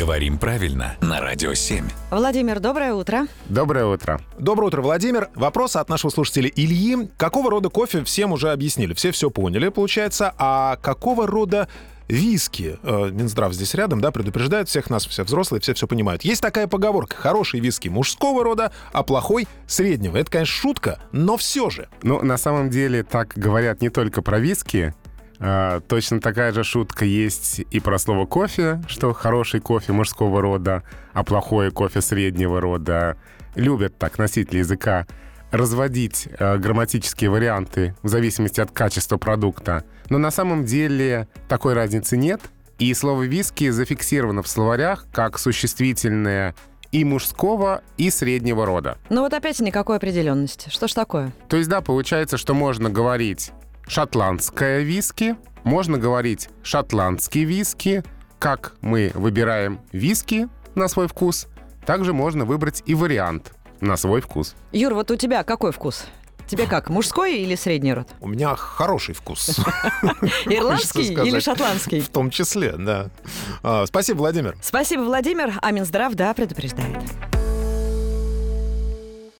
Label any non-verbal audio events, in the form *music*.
Говорим правильно на Радио 7. Владимир, доброе утро. Доброе утро. Доброе утро, Владимир. Вопрос от нашего слушателя Ильи. Какого рода кофе всем уже объяснили? Все все поняли, получается. А какого рода виски? Э, Минздрав здесь рядом, да, предупреждает всех нас, все взрослые, все все понимают. Есть такая поговорка. Хороший виски мужского рода, а плохой среднего. Это, конечно, шутка, но все же. Ну, на самом деле, так говорят не только про виски. А, точно такая же шутка есть и про слово кофе, что хороший кофе мужского рода, а плохой кофе среднего рода. Любят так носители языка разводить э, грамматические варианты в зависимости от качества продукта. Но на самом деле такой разницы нет. И слово «виски» зафиксировано в словарях как существительное и мужского, и среднего рода. Ну вот опять никакой определенности. Что ж такое? То есть, да, получается, что можно говорить шотландское виски, можно говорить шотландский виски, как мы выбираем виски на свой вкус, также можно выбрать и вариант на свой вкус. Юр, вот у тебя какой вкус? Тебе как, мужской или средний род? У меня хороший вкус. *laughs* Ирландский или шотландский? В том числе, да. А, Спасибо, Владимир. Спасибо, Владимир. А Минздрав, да, предупреждает.